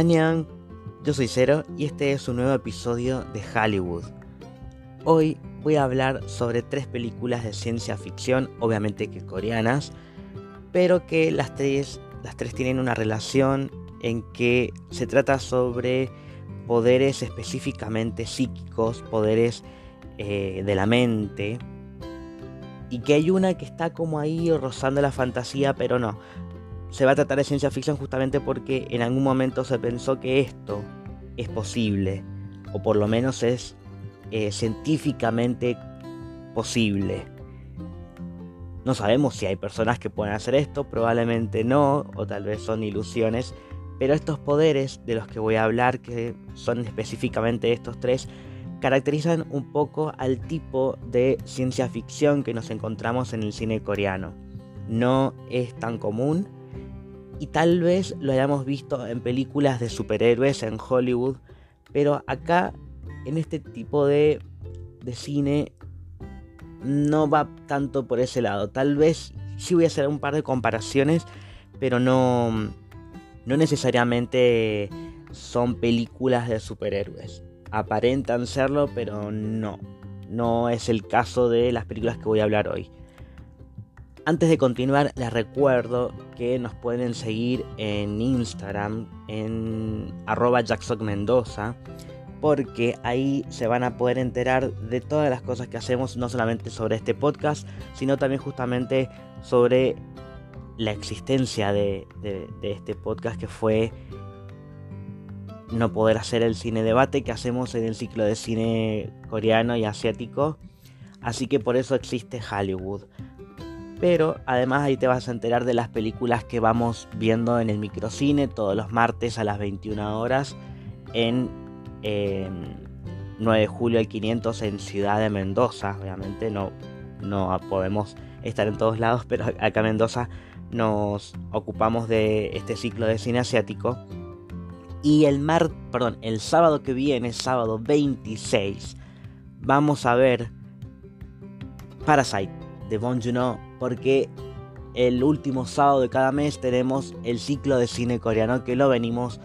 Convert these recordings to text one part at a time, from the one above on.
Yo soy Cero y este es un nuevo episodio de Hollywood. Hoy voy a hablar sobre tres películas de ciencia ficción, obviamente que coreanas, pero que las tres, las tres tienen una relación en que se trata sobre poderes específicamente psíquicos, poderes eh, de la mente, y que hay una que está como ahí rozando la fantasía, pero no. Se va a tratar de ciencia ficción justamente porque en algún momento se pensó que esto es posible, o por lo menos es eh, científicamente posible. No sabemos si hay personas que pueden hacer esto, probablemente no, o tal vez son ilusiones, pero estos poderes de los que voy a hablar, que son específicamente estos tres, caracterizan un poco al tipo de ciencia ficción que nos encontramos en el cine coreano. No es tan común y tal vez lo hayamos visto en películas de superhéroes en Hollywood, pero acá en este tipo de, de cine no va tanto por ese lado. Tal vez sí voy a hacer un par de comparaciones, pero no, no necesariamente son películas de superhéroes aparentan serlo, pero no. No es el caso de las películas que voy a hablar hoy. Antes de continuar, les recuerdo que nos pueden seguir en Instagram, en arroba porque ahí se van a poder enterar de todas las cosas que hacemos, no solamente sobre este podcast, sino también justamente sobre la existencia de este podcast que fue no poder hacer el cine debate que hacemos en el ciclo de cine coreano y asiático. Así que por eso existe Hollywood. Pero además ahí te vas a enterar de las películas que vamos viendo en el microcine todos los martes a las 21 horas en 9 de julio al 500 en Ciudad de Mendoza. Obviamente no, no podemos estar en todos lados, pero acá en Mendoza nos ocupamos de este ciclo de cine asiático y el mar, perdón, el sábado que viene, sábado 26, vamos a ver Parasite de Bon Joon-ho porque el último sábado de cada mes tenemos el ciclo de cine coreano que lo venimos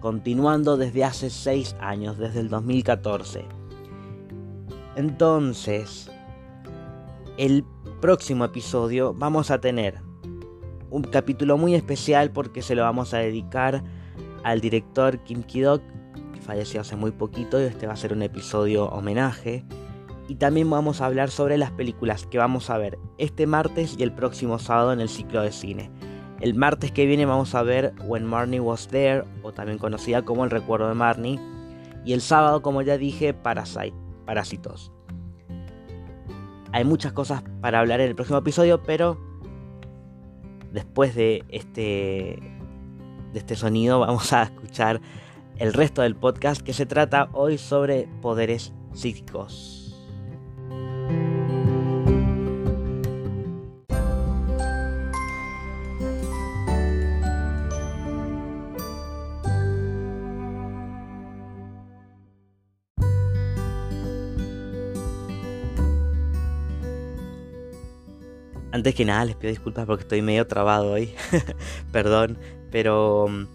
continuando desde hace 6 años, desde el 2014. Entonces, el próximo episodio vamos a tener un capítulo muy especial porque se lo vamos a dedicar al director Kim Ki-dok, que falleció hace muy poquito y este va a ser un episodio homenaje. Y también vamos a hablar sobre las películas que vamos a ver este martes y el próximo sábado en el ciclo de cine. El martes que viene vamos a ver When Marnie Was There, o también conocida como El Recuerdo de Marnie. Y el sábado, como ya dije, Parasite, Parásitos. Hay muchas cosas para hablar en el próximo episodio, pero después de este de este sonido vamos a escuchar el resto del podcast que se trata hoy sobre poderes psíquicos. Antes que nada les pido disculpas porque estoy medio trabado hoy. Perdón, pero mm,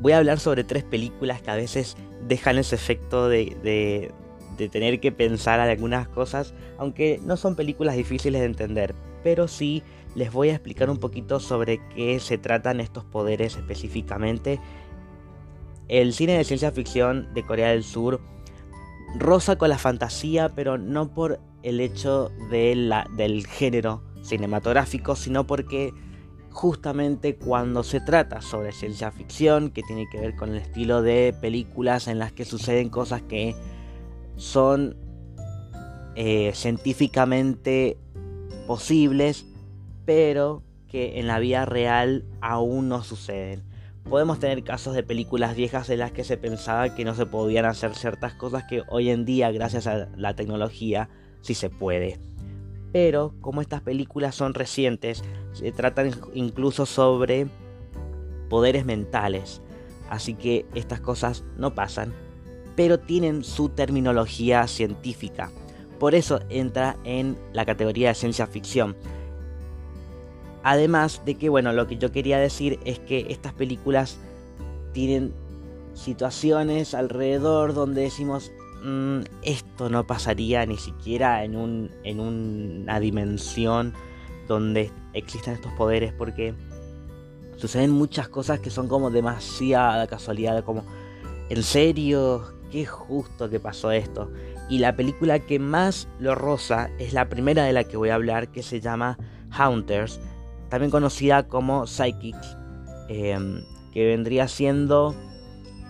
voy a hablar sobre tres películas que a veces dejan ese efecto de, tener que pensar algunas cosas, aunque no son películas difíciles de entender, pero sí les voy a explicar un poquito sobre qué se tratan estos poderes específicamente. El cine de ciencia ficción de Corea del Sur roza con la fantasía, pero no por el hecho de la, del género cinematográfico, sino porque justamente cuando se trata sobre ciencia ficción, que tiene que ver con el estilo de películas en las que suceden cosas que son eh, científicamente posibles, pero que en la vida real aún no suceden. Podemos tener casos de películas viejas en las que se pensaba que no se podían hacer ciertas cosas que hoy en día, gracias a la tecnología, sí se puede pero como estas películas son recientes, se tratan incluso sobre poderes mentales. Así que estas cosas no pasan, pero tienen su terminología científica. Por eso entra en la categoría de ciencia ficción. Además de que, bueno, lo que yo quería decir es que estas películas tienen situaciones alrededor donde decimos, mm, esto no pasaría ni siquiera en, un, en una dimensión donde existan estos poderes, porque suceden muchas cosas que son como demasiada casualidad, como, ¿en serio? Qué justo que pasó esto. Y la película que más lo roza es la primera de la que voy a hablar, que se llama Haunters, también conocida como Psychics, em, que vendría siendo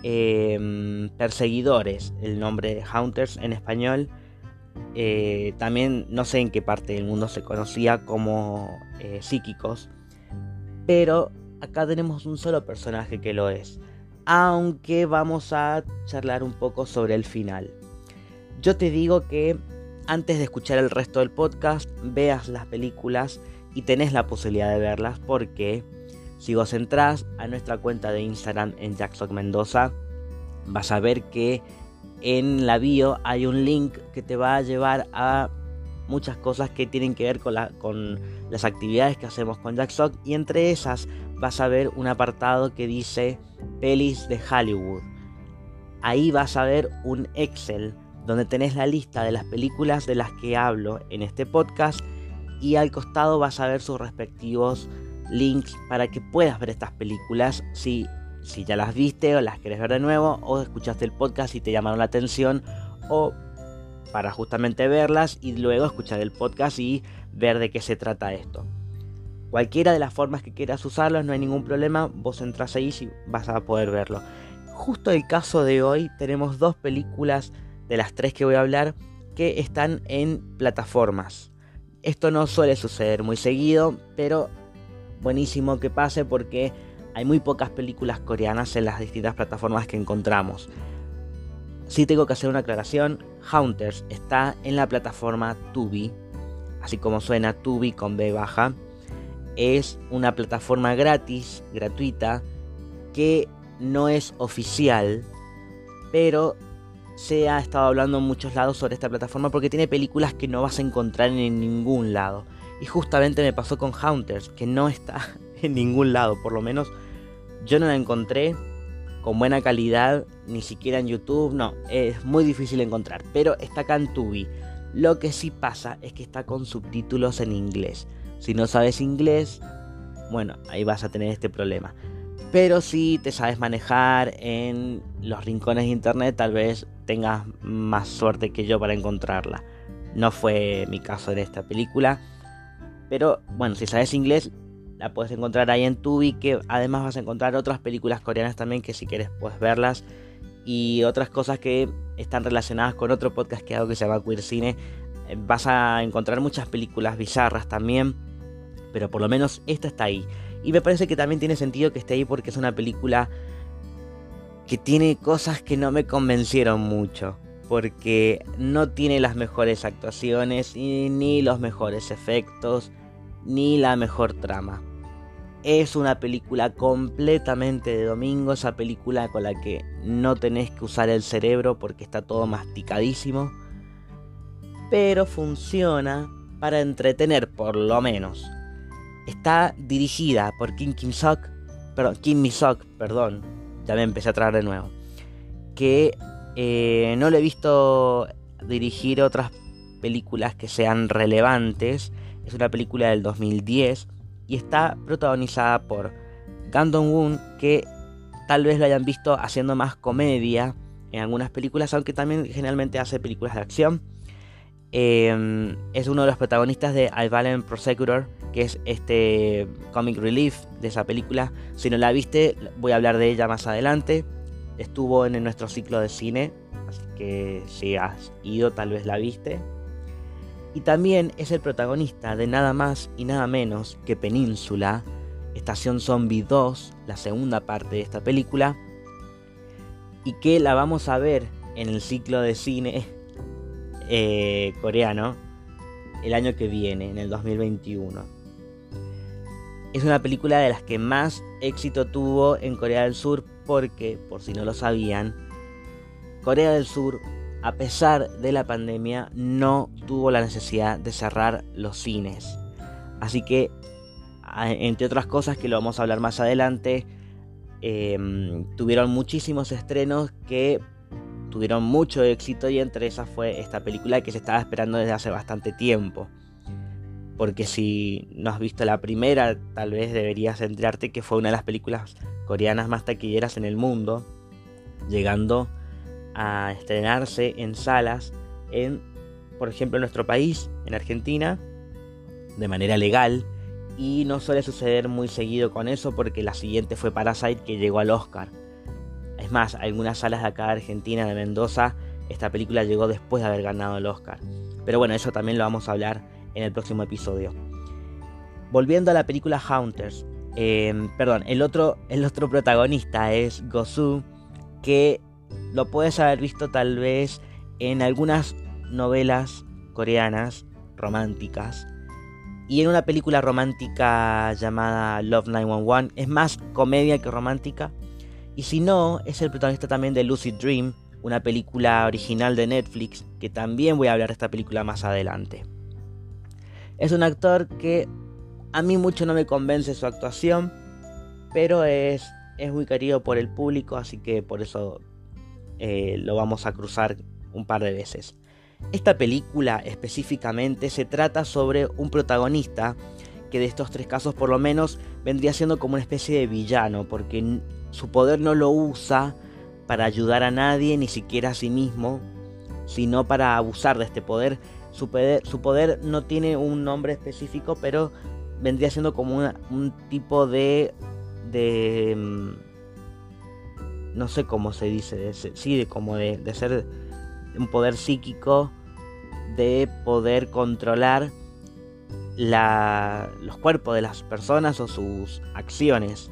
em, Perseguidores, el nombre de Haunters en español. Eh, también no sé en qué parte del mundo se conocía como eh, psíquicos, pero acá tenemos un solo personaje que lo es, aunque vamos a charlar un poco sobre el final. Yo te digo que antes de escuchar el resto del podcast, veas las películas y tenés la posibilidad de verlas porque si vos entrás a nuestra cuenta de Instagram en Jackson Mendoza, vas a ver que en la bio hay un link que te va a llevar a muchas cosas que tienen que ver con, con las actividades que hacemos con Jackson y entre esas vas a ver un apartado que dice pelis de Hollywood. Ahí vas a ver un Excel donde tenés la lista de las películas de las que hablo en este podcast y al costado vas a ver sus respectivos links para que puedas ver estas películas si, si ya las viste o las querés ver de nuevo o escuchaste el podcast y te llamaron la atención o para justamente verlas y luego escuchar el podcast y ver de qué se trata esto. Cualquiera de las formas que quieras usarlo, no hay ningún problema, vos entras ahí y vas a poder verlo. Justo el caso de hoy tenemos dos películas de las tres que voy a hablar que están en plataformas. Esto no suele suceder muy seguido, pero buenísimo que pase porque hay muy pocas películas coreanas en las distintas plataformas que encontramos. Si tengo que hacer una aclaración, Haunters está en la plataforma Tubi, así como suena Tubi con B baja. Es una plataforma gratis, gratuita, que no es oficial, pero se ha estado hablando en muchos lados sobre esta plataforma porque tiene películas que no vas a encontrar en ningún lado. Y justamente me pasó con Hunters, que no está en ningún lado, por lo menos yo no la encontré con buena calidad, ni siquiera en YouTube, no, es muy difícil encontrar, pero está acá en Tubi. Lo que sí pasa es que está con subtítulos en inglés. Si no sabes inglés, bueno, ahí vas a tener este problema. Pero si te sabes manejar en los rincones de internet, tal vez tengas más suerte que yo para encontrarla. No fue mi caso en esta película. Pero bueno, si sabes inglés, la puedes encontrar ahí en Tubi, que además vas a encontrar otras películas coreanas también que si quieres puedes verlas. Y otras cosas que están relacionadas con otro podcast que hago que se llama Queer Cine. Eh, vas a encontrar muchas películas bizarras también. Pero por lo menos esta está ahí. Y me parece que también tiene sentido que esté ahí porque es una película que tiene cosas que no me convencieron mucho. Porque no tiene las mejores actuaciones, ni los mejores efectos, ni la mejor trama. Es una película completamente de domingo, esa película con la que no tenés que usar el cerebro porque está todo masticadísimo. Pero funciona para entretener por lo menos. Está dirigida por Kim Kim Sok, perdón, Kim Mi Sok, perdón, ya me empecé a traer de nuevo. Que eh, no le he visto dirigir otras películas que sean relevantes. Es una película del 2010 y está protagonizada por Gandon Woon, que tal vez lo hayan visto haciendo más comedia en algunas películas, aunque también generalmente hace películas de acción. Em, es uno de los protagonistas de I Valiant Prosecutor, que es este comic relief de esa película. Si no la viste, voy a hablar de ella más adelante. Estuvo en nuestro ciclo de cine, así que si has ido tal vez la viste. Y también es el protagonista de nada más y nada menos que Península, Estación Zombie 2, la segunda parte de esta película, y que la vamos a ver en el ciclo de cine eh, coreano el año que viene, en el 2021. Es una película de las que más éxito tuvo en Corea del Sur porque, por si no lo sabían, Corea del Sur, a pesar de la pandemia, no tuvo la necesidad de cerrar los cines. Así que, entre otras cosas que lo vamos a hablar más adelante, em, tuvieron muchísimos estrenos que tuvieron mucho éxito y entre esas fue esta película que se estaba esperando desde hace bastante tiempo. Porque si no has visto la primera, tal vez deberías enterarte que fue una de las películas coreanas más taquilleras en el mundo, llegando a estrenarse en salas en, por ejemplo, en nuestro país, en Argentina, de manera legal. Y no suele suceder muy seguido con eso porque la siguiente fue Parasite que llegó al Oscar. Es más, algunas salas de acá de Argentina, de Mendoza, esta película llegó después de haber ganado el Oscar. Pero bueno, eso también lo vamos a hablar en el próximo episodio. Volviendo a la película Haunters. Em, perdón, el otro, el otro protagonista es Gosu, que lo puedes haber visto tal vez en algunas novelas coreanas románticas y en una película romántica llamada Love 911. Es más comedia que romántica. Y si no, es el protagonista también de Lucid Dream, una película original de Netflix, que también voy a hablar de esta película más adelante. Es un actor que a mí mucho no me convence su actuación, pero es, es muy querido por el público, así que por eso eh, lo vamos a cruzar un par de veces. Esta película específicamente se trata sobre un protagonista que de estos tres casos por lo menos vendría siendo como una especie de villano, porque su poder no lo usa para ayudar a nadie, ni siquiera a sí mismo, sino para abusar de este poder. Su poder, no tiene un nombre específico, pero vendría siendo como un tipo de... de mm, no sé cómo se dice, de, sí, de como de, de ser un poder psíquico de poder controlar los cuerpos de las personas o sus acciones.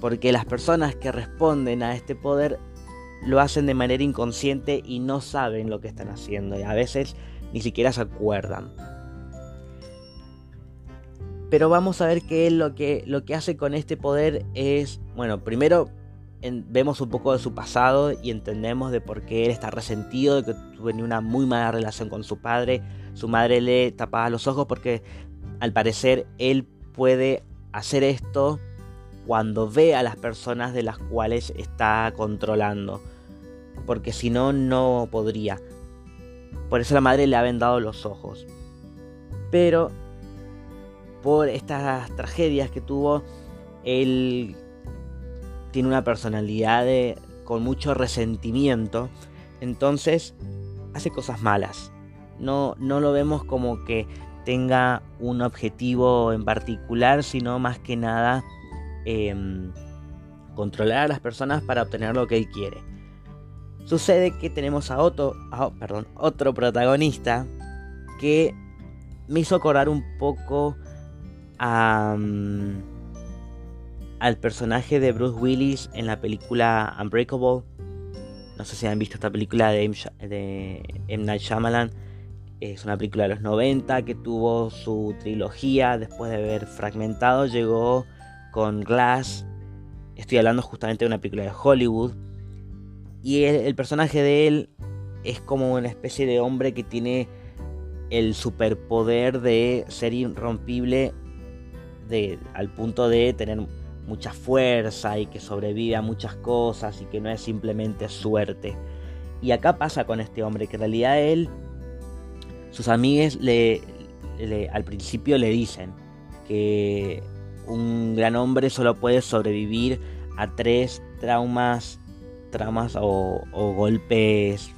Porque las personas que responden a este poder lo hacen de manera inconsciente y no saben lo que están haciendo y a veces ni siquiera se acuerdan. Pero vamos a ver que lo que, lo que hace con este poder es, bueno, primero vemos un poco de su pasado y entendemos de por qué él está resentido, de que tenía una muy mala relación con su padre. Su madre le tapaba los ojos porque al parecer él puede hacer esto cuando ve a las personas de las cuales está controlando. Porque si no, no podría. Por eso la madre le ha vendado los ojos. Pero por estas tragedias que tuvo, él tiene una personalidad con mucho resentimiento, entonces hace cosas malas. No, no lo vemos como que tenga un objetivo en particular, sino más que nada em, controlar a las personas para obtener lo que él quiere. Sucede que tenemos a otro, perdón, otro protagonista que me hizo acordar un poco a... Al personaje de Bruce Willis en la película Unbreakable. No sé si han visto esta película de M. Night Shyamalan. Es una película de los 90 que tuvo su trilogía después de haber fragmentado. Llegó con Glass. Estoy hablando justamente de una película de Hollywood. Y el, personaje de él es como una especie de hombre que tiene el superpoder de ser irrompible al punto de tener mucha fuerza y que sobrevive a muchas cosas y que no es simplemente suerte. Y acá pasa con este hombre, que en realidad él, sus amigues le, al principio le dicen que un gran hombre solo puede sobrevivir a tres traumas, traumas o, golpes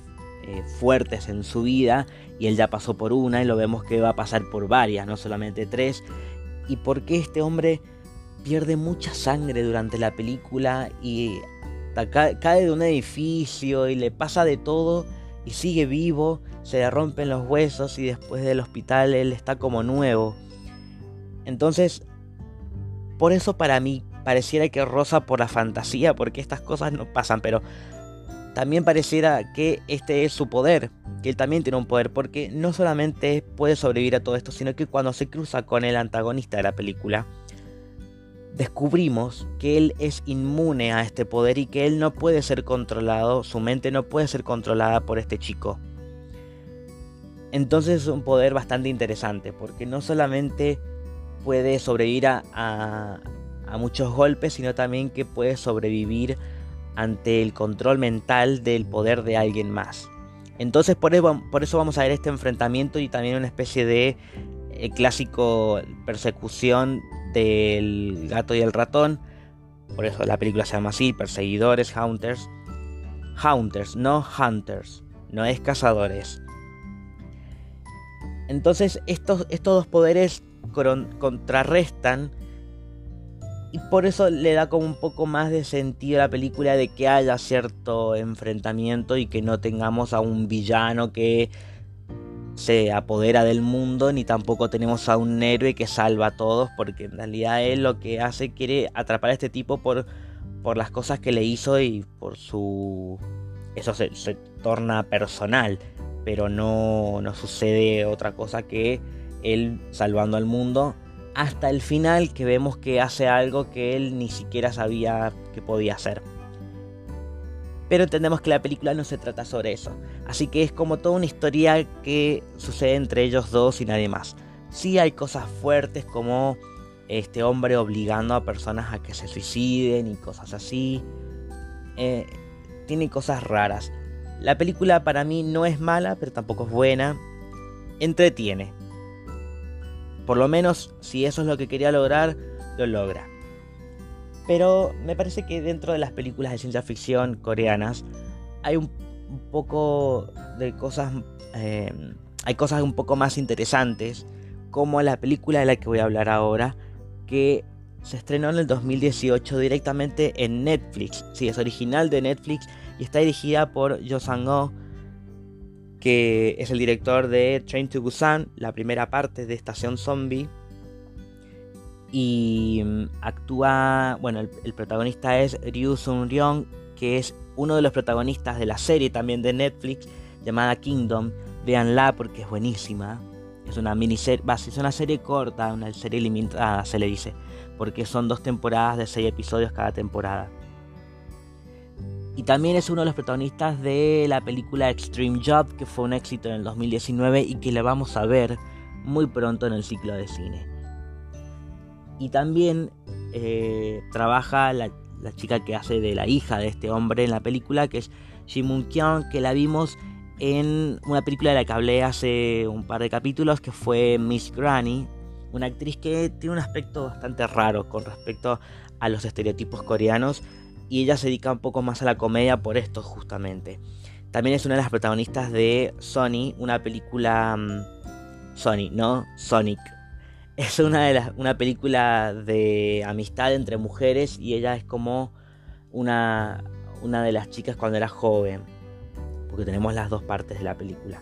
eh, fuertes en su vida y él ya pasó por una y lo vemos que va a pasar por varias, no solamente tres. ¿Y por qué este hombre pierde mucha sangre durante la película y cae de un edificio y le pasa de todo y sigue vivo, se le rompen los huesos y después del hospital él está como nuevo. Entonces, por eso para mí pareciera que rosa por la fantasía, porque estas cosas no pasan, pero también pareciera que este es su poder, que él también tiene un poder, porque no solamente puede sobrevivir a todo esto, sino que cuando se cruza con el antagonista de la película, descubrimos que él es inmune a este poder y que él no puede ser controlado, su mente no puede ser controlada por este chico. Entonces es un poder bastante interesante porque no solamente puede sobrevivir a, a muchos golpes, sino también que puede sobrevivir ante el control mental del poder de alguien más. Entonces por eso, vamos a ver este enfrentamiento y también una especie de eh, clásico persecución del gato y el ratón. Por eso la película se llama así, perseguidores, hunters. Hunters, no hunters, no es cazadores. Entonces estos, estos dos poderes contrarrestan y por eso le da como un poco más de sentido a la película de que haya cierto enfrentamiento y que no tengamos a un villano que se apodera del mundo, ni tampoco tenemos a un héroe que salva a todos, porque en realidad él lo que hace quiere atrapar a este tipo por, por las cosas que le hizo y por su... Eso se, se torna personal, pero no, no sucede otra cosa que él salvando al mundo hasta el final que vemos que hace algo que él ni siquiera sabía que podía hacer. Pero entendemos que la película no se trata sobre eso, así que es como toda una historia que sucede entre ellos dos y nadie más. Sí hay cosas fuertes como este hombre obligando a personas a que se suiciden y cosas así. Eh, tiene cosas raras. La película para mí no es mala, pero tampoco es buena. Entretiene. Por lo menos, si eso es lo que quería lograr, lo logra. Pero me parece que dentro de las películas de ciencia ficción coreanas hay un, poco de cosas. Eh, hay cosas un poco más interesantes, como la película de la que voy a hablar ahora, que se estrenó en el 2018 directamente en Netflix. Sí, es original de Netflix y está dirigida por Yo Sang-ho que es el director de Train to Busan, la primera parte de Estación Zombie. Y mm, actúa, bueno, el, protagonista es Ryu Sun Ryong, que es uno de los protagonistas de la serie también de Netflix llamada Kingdom. Véanla porque es buenísima. Es una miniserie, es una serie corta, una serie limitada se le dice, porque son dos temporadas de seis episodios cada temporada. Y también es uno de los protagonistas de la película Extreme Job, que fue un éxito en el 2019 y que la vamos a ver muy pronto en el ciclo de cine. Y también eh, trabaja la, chica que hace de la hija de este hombre en la película, que es Jimun Kyung, que la vimos en una película de la que hablé hace un par de capítulos, que fue Miss Granny, una actriz que tiene un aspecto bastante raro con respecto a los estereotipos coreanos y ella se dedica un poco más a la comedia por esto justamente. También es una de las protagonistas de Sony, una película... Mm, Sony, no Sonic. Es una, de las, una película de amistad entre mujeres y ella es como una, una de las chicas cuando era joven. Porque tenemos las dos partes de la película.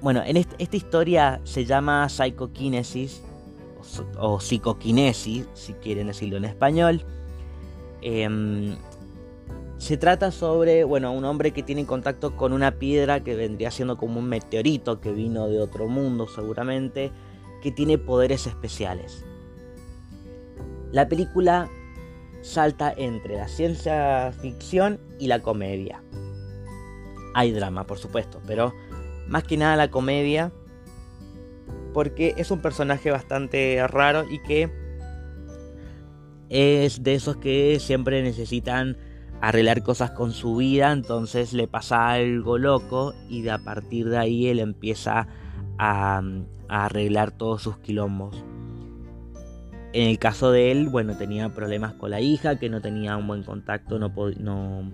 Bueno, en esta historia se llama Psychokinesis o, o psicoquinesis, si quieren decirlo en español. Em, se trata sobre, bueno, un hombre que tiene contacto con una piedra que vendría siendo como un meteorito que vino de otro mundo seguramente, que tiene poderes especiales. La película salta entre la ciencia ficción y la comedia. Hay drama, por supuesto, pero más que nada la comedia, porque es un personaje bastante raro y que es de esos que siempre necesitan arreglar cosas con su vida, entonces le pasa algo loco y de a partir de ahí él empieza a, arreglar todos sus quilombos. En el caso de él, bueno, tenía problemas con la hija, que no tenía un buen contacto, no, no,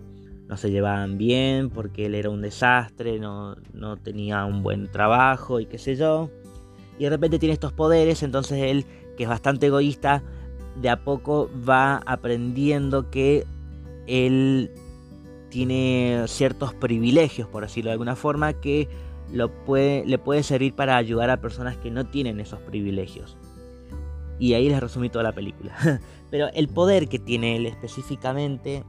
no se llevaban bien porque él era un desastre, no, no tenía un buen trabajo y qué sé yo. Y de repente tiene estos poderes, entonces él, que es bastante egoísta, de a poco va aprendiendo que él tiene ciertos privilegios, por decirlo de alguna forma, que le puede servir para ayudar a personas que no tienen esos privilegios. Y ahí les resumí toda la película. Pero el poder que tiene él específicamente,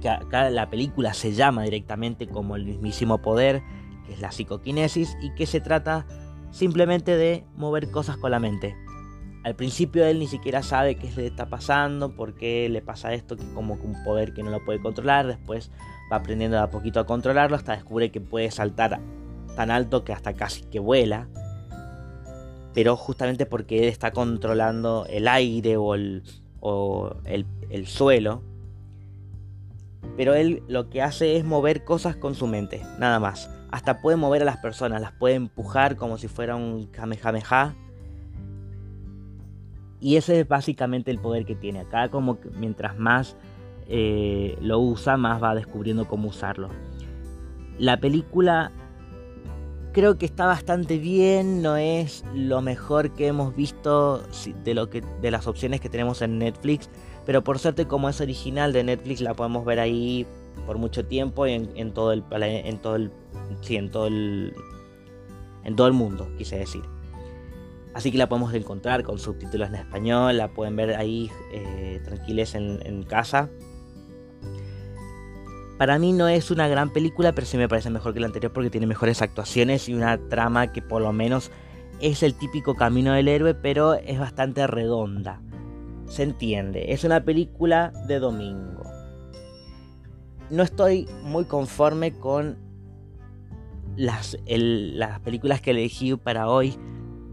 que acá la película se llama directamente como el mismísimo poder, que es la psicoquinesis, y que se trata simplemente de mover cosas con la mente. Al principio él ni siquiera sabe qué le está pasando, por qué le pasa esto, que como un poder que no lo puede controlar. Después va aprendiendo de a poquito a controlarlo hasta descubre que puede saltar tan alto que hasta casi que vuela. pero justamente porque él está controlando el aire o el, el suelo. Pero él lo que hace es mover cosas con su mente, nada más. Hasta puede mover a las personas, las puede empujar como si fuera un Kamehameha. Y ese es básicamente el poder que tiene. Acá como que mientras más eh, lo usa, más va descubriendo cómo usarlo. La película creo que está bastante bien, no es lo mejor que hemos visto de, lo de las opciones que tenemos en Netflix, pero por suerte como es original de Netflix la podemos ver ahí por mucho tiempo en, en todo el en todo el sí, en todo el en todo el mundo, quise decir. Así que la podemos encontrar con subtítulos en español, la pueden ver ahí eh, tranquiles en, casa. Para mí no es una gran película, pero sí me parece mejor que la anterior porque tiene mejores actuaciones y una trama que por lo menos es el típico camino del héroe, pero es bastante redonda. Se entiende, es una película de domingo. No estoy muy conforme con las películas que elegí para hoy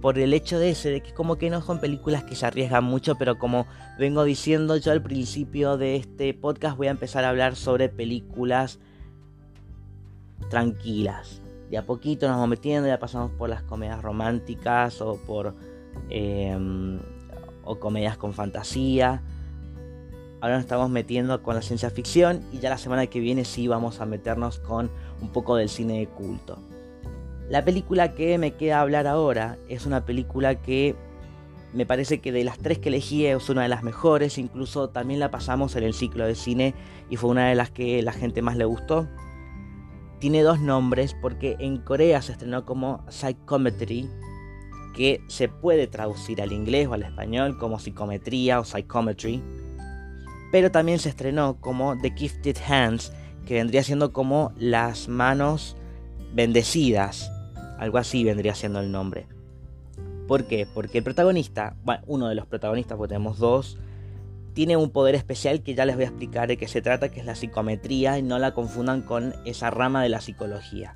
por el hecho de ese, de que como que no son películas que se arriesgan mucho, pero como vengo diciendo yo al principio de este podcast, voy a empezar a hablar sobre películas tranquilas. De a poquito nos vamos metiendo, ya pasamos por las comedias románticas o por em, o comedias con fantasía. Ahora nos estamos metiendo con la ciencia ficción y ya la semana que viene sí vamos a meternos con un poco del cine de culto. La película que me queda hablar ahora es una película que me parece que de las tres que elegí es una de las mejores, incluso también la pasamos en el ciclo de cine y fue una de las que la gente más le gustó. Tiene dos nombres porque en Corea se estrenó como Psychometry, que se puede traducir al inglés o al español como psicometría o psychometry, pero también se estrenó como The Gifted Hands, que vendría siendo como las manos bendecidas algo así vendría siendo el nombre. ¿Por qué? Porque el protagonista, bueno, uno de los protagonistas, porque tenemos dos, tiene un poder especial que ya les voy a explicar de qué se trata, que es la psicometría, y no la confundan con esa rama de la psicología.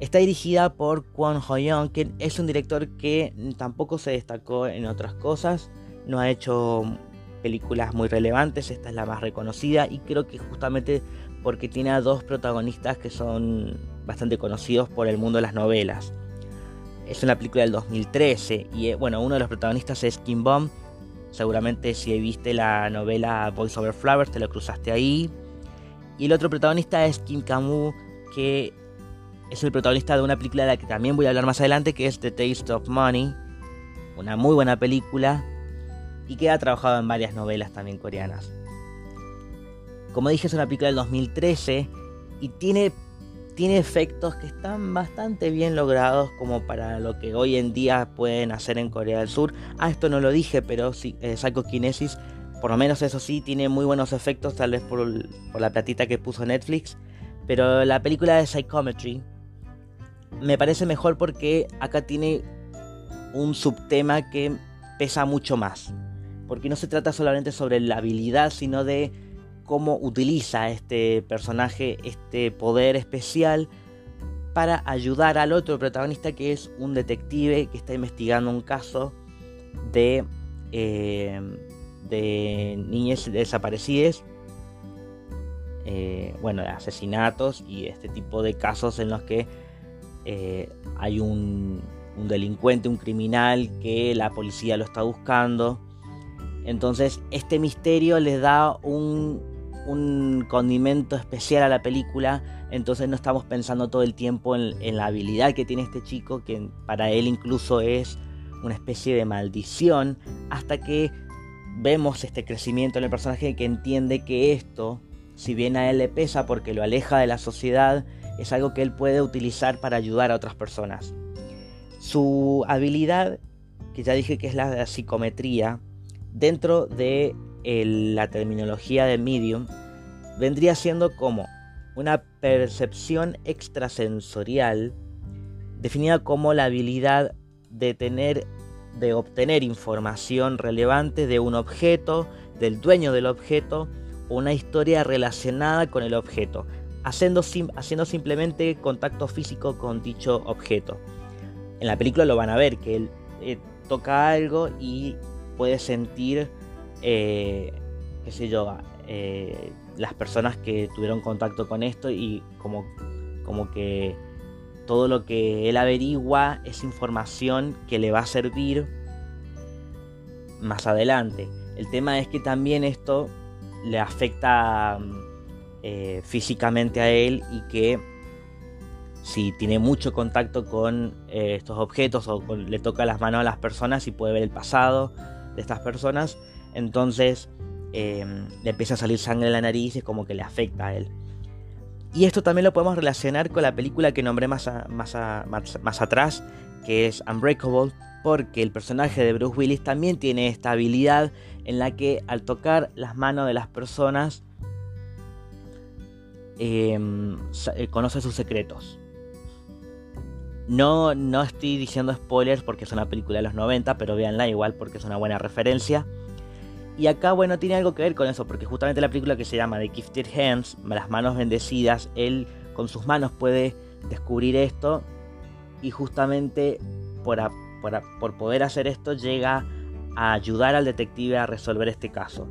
Está dirigida por Kwon Ho-young, que es un director que tampoco se destacó en otras cosas, no ha hecho películas muy relevantes, esta es la más reconocida y creo que justamente porque tiene a dos protagonistas que son bastante conocidos por el mundo de las novelas. Es una película del 2013 y eh, bueno, uno de los protagonistas es Kim Bom. Seguramente si viste la novela Voice Over Flowers te lo cruzaste ahí. Y el otro protagonista es Kim Kamu, que es el protagonista de una película de la que también voy a hablar más adelante, que es The Taste of Money. Una muy buena película y que ha trabajado en varias novelas también coreanas. Como dije, es una película del 2013 y tiene tiene efectos que están bastante bien logrados como para lo que hoy en día pueden hacer en Corea del Sur. Ah, esto no lo dije, pero sí, eh, Psychokinesis, por lo menos eso sí, tiene muy buenos efectos, tal vez por, por la platita que puso Netflix. Pero la película de Psychometry me parece mejor porque acá tiene un subtema que pesa mucho más. Porque no se trata solamente sobre la habilidad, sino de cómo utiliza este personaje este poder especial para ayudar al otro protagonista que es un detective que está investigando un caso de, eh, de niñas desaparecidas, eh, bueno, de asesinatos y este tipo de casos en los que eh, hay un, un delincuente, un criminal que la policía lo está buscando. Entonces este misterio le da un, un condimento especial a la película, entonces no estamos pensando todo el tiempo en, la habilidad que tiene este chico, que para él incluso es una especie de maldición, hasta que vemos este crecimiento en el personaje que entiende que esto, si bien a él le pesa porque lo aleja de la sociedad, es algo que él puede utilizar para ayudar a otras personas. Su habilidad, que ya dije que es la de la psicometría, dentro de la terminología de medium vendría siendo como una percepción extrasensorial definida como la habilidad de tener de obtener información relevante de un objeto, del dueño del objeto o una historia relacionada con el objeto, haciendo, haciendo simplemente contacto físico con dicho objeto. En la película lo van a ver que él eh, toca algo y puede sentir, eh, qué sé yo, eh, las personas que tuvieron contacto con esto y como, como que todo lo que él averigua es información que le va a servir más adelante. El tema es que también esto le afecta eh, físicamente a él y que si tiene mucho contacto con eh, estos objetos o le toca las manos a las personas y puede ver el pasado de estas personas, entonces em, le empieza a salir sangre en la nariz y es como que le afecta a él. Y esto también lo podemos relacionar con la película que nombré más, atrás, que es Unbreakable, porque el personaje de Bruce Willis también tiene esta habilidad en la que al tocar las manos de las personas em, eh, conoce sus secretos. No, no estoy diciendo spoilers porque es una película de los 90, pero véanla igual porque es una buena referencia. Y acá, bueno, tiene algo que ver con eso, porque justamente la película que se llama The Gifted Hands, las manos bendecidas, él con sus manos puede descubrir esto y justamente por, por, poder hacer esto llega a ayudar al detective a resolver este caso.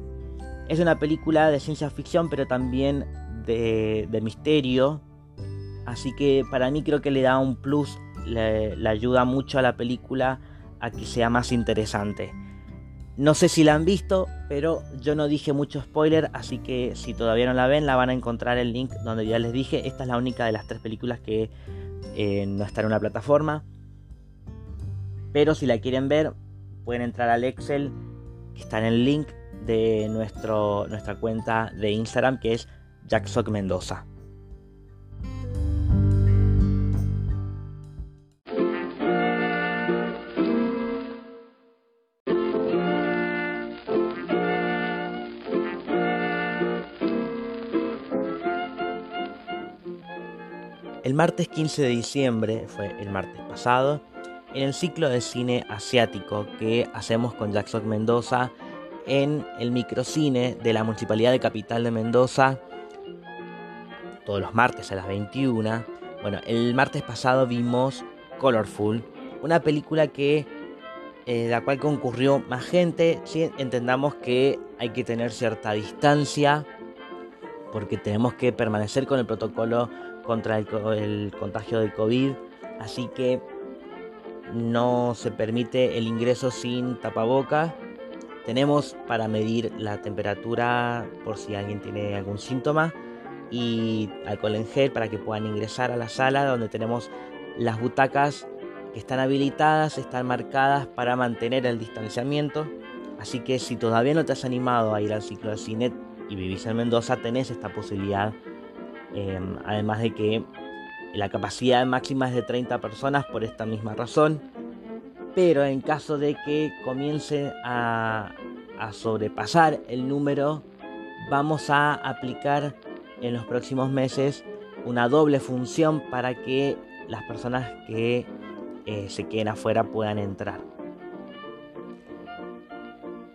Es una película de ciencia ficción, pero también de, de misterio, así que para mí creo que le da un plus le, ayuda mucho a la película a que sea más interesante. No sé si la han visto, pero yo no dije mucho spoiler, así que si todavía no la ven, la van a encontrar el link donde ya les dije. Esta es la única de las tres películas que eh, no está en una plataforma. Pero si la quieren ver, pueden entrar al Excel, que está en el link de nuestro, nuestra cuenta de Instagram, que es Jacksock Mendoza. Martes 15 de diciembre, fue el martes pasado, en el ciclo de cine asiático que hacemos con Jackson Mendoza en el microcine de la Municipalidad de Capital de Mendoza, todos los martes a las 21. Bueno, el martes pasado vimos Colorful, una película que eh, la cual concurrió más gente. Sí, entendamos que hay que tener cierta distancia porque tenemos que permanecer con el protocolo contra el, contagio del COVID, así que no se permite el ingreso sin tapaboca. Tenemos para medir la temperatura por si alguien tiene algún síntoma y alcohol en gel para que puedan ingresar a la sala donde tenemos las butacas que están habilitadas, están marcadas para mantener el distanciamiento. Así que si todavía no te has animado a ir al ciclo de cine y vivís en Mendoza, tenés esta posibilidad Em, además de que la capacidad máxima es de 30 personas por esta misma razón. Pero en caso de que comience a, a sobrepasar el número, vamos a aplicar en los próximos meses una doble función para que las personas que eh, se queden afuera puedan entrar.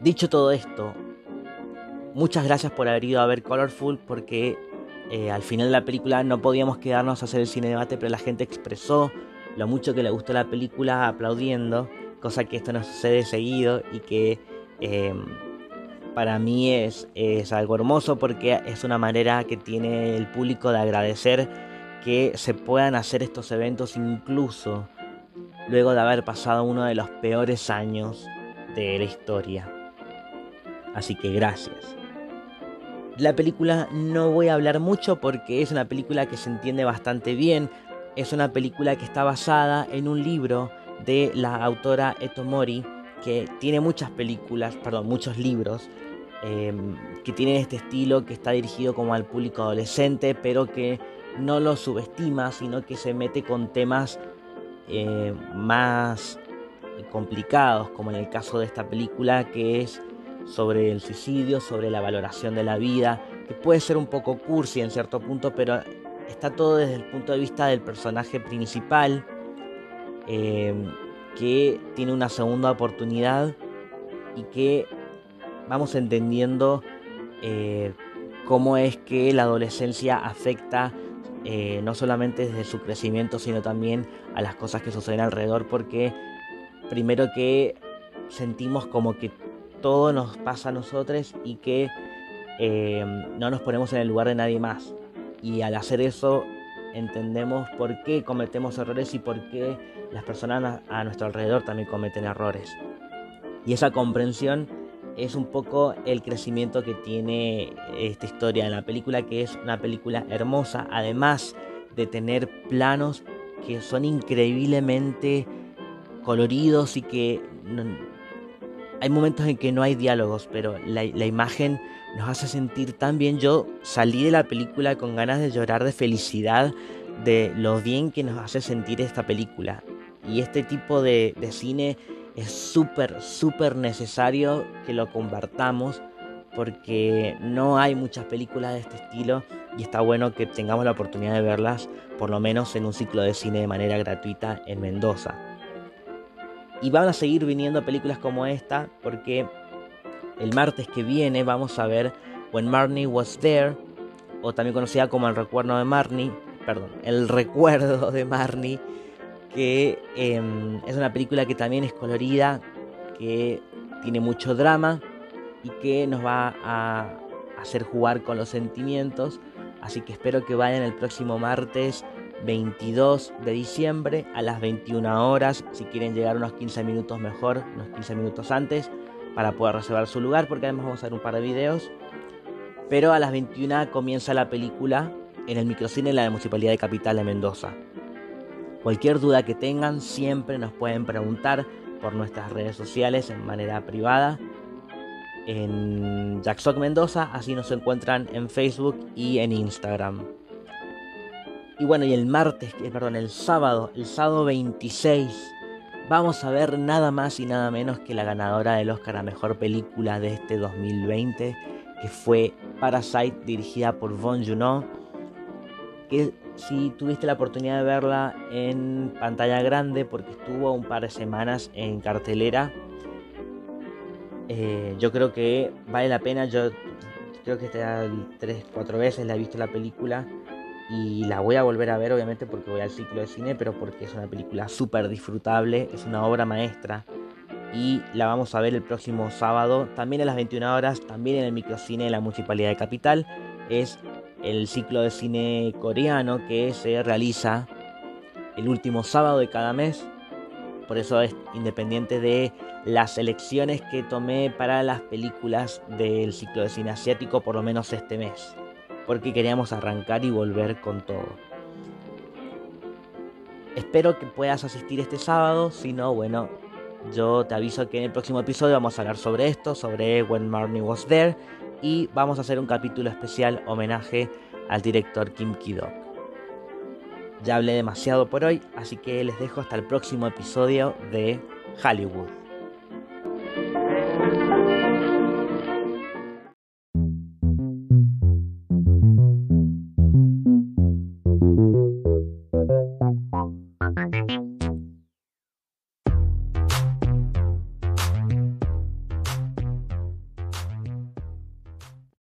Dicho todo esto, muchas gracias por haber ido a ver Colorful porque eh, al final de la película no podíamos quedarnos a hacer el cine debate, pero la gente expresó lo mucho que le gustó la película aplaudiendo, cosa que esto no sucede seguido y que em, para mí es, es algo hermoso porque es una manera que tiene el público de agradecer que se puedan hacer estos eventos incluso luego de haber pasado uno de los peores años de la historia. Así que gracias. La película no voy a hablar mucho porque es una película que se entiende bastante bien. Es una película que está basada en un libro de la autora Eto Mori, que tiene muchas películas, perdón, muchos libros, em, que tienen este estilo que está dirigido como al público adolescente, pero que no lo subestima, sino que se mete con temas eh, más complicados, como en el caso de esta película, que es sobre el suicidio, sobre la valoración de la vida, que puede ser un poco cursi en cierto punto, pero está todo desde el punto de vista del personaje principal, eh, que tiene una segunda oportunidad y que vamos entendiendo eh, cómo es que la adolescencia afecta eh, no solamente desde su crecimiento, sino también a las cosas que suceden alrededor, porque primero que sentimos como que todo nos pasa a nosotros y que eh, no nos ponemos en el lugar de nadie más. Y al hacer eso entendemos por qué cometemos errores y por qué las personas a nuestro alrededor también cometen errores. Y esa comprensión es un poco el crecimiento que tiene esta historia en la película, que es una película hermosa, además de tener planos que son increíblemente coloridos y que hay momentos en que no hay diálogos, pero la, imagen nos hace sentir tan bien. Yo salí de la película con ganas de llorar de felicidad de lo bien que nos hace sentir esta película. Y este tipo de, de cine es súper, súper necesario que lo compartamos porque no hay muchas películas de este estilo y está bueno que tengamos la oportunidad de verlas por lo menos en un ciclo de cine de manera gratuita en Mendoza. Y van a seguir viniendo películas como esta porque el martes que viene vamos a ver When Marnie Was There o también conocida como El Recuerdo de Marnie, perdón, El Recuerdo de Marnie que em, es una película que también es colorida, que tiene mucho drama y que nos va a hacer jugar con los sentimientos. Así que espero que vayan el próximo martes 22 de diciembre a las 21 horas. Si quieren llegar unos 15 minutos mejor, unos 15 minutos antes, para poder reservar su lugar, porque además vamos a hacer un par de videos. Pero a las 21 comienza la película en el microcine de la Municipalidad de Capital de Mendoza. Cualquier duda que tengan siempre nos pueden preguntar por nuestras redes sociales en manera privada. En Jacksock Mendoza, así nos encuentran en Facebook y en Instagram. Y bueno, y el martes, eh, perdón, el sábado, el sábado 26, vamos a ver nada más y nada menos que la ganadora del Oscar a Mejor Película de este 2020, que fue Parasite, dirigida por Von Juno, que si tuviste la oportunidad de verla en pantalla grande porque estuvo un par de semanas en cartelera. Eh, yo creo que vale la pena. Yo creo que está tres, cuatro veces la he visto la película y la voy a volver a ver obviamente porque voy al ciclo de cine, pero porque es una película súper disfrutable, es una obra maestra y la vamos a ver el próximo sábado, también a las 21 horas, también en el microcine de la Municipalidad de Capital. Es el ciclo de cine coreano que se realiza el último sábado de cada mes. Por eso es independiente de las elecciones que tomé para las películas del ciclo de cine asiático, por lo menos este mes. Porque queríamos arrancar y volver con todo. Espero que puedas asistir este sábado, si no, bueno, yo te aviso que en el próximo episodio vamos a hablar sobre esto, sobre When Marnie Was There y vamos a hacer un capítulo especial homenaje al director Kim Ki-dok. Ya hablé demasiado por hoy, así que les dejo hasta el próximo episodio de Hollywood.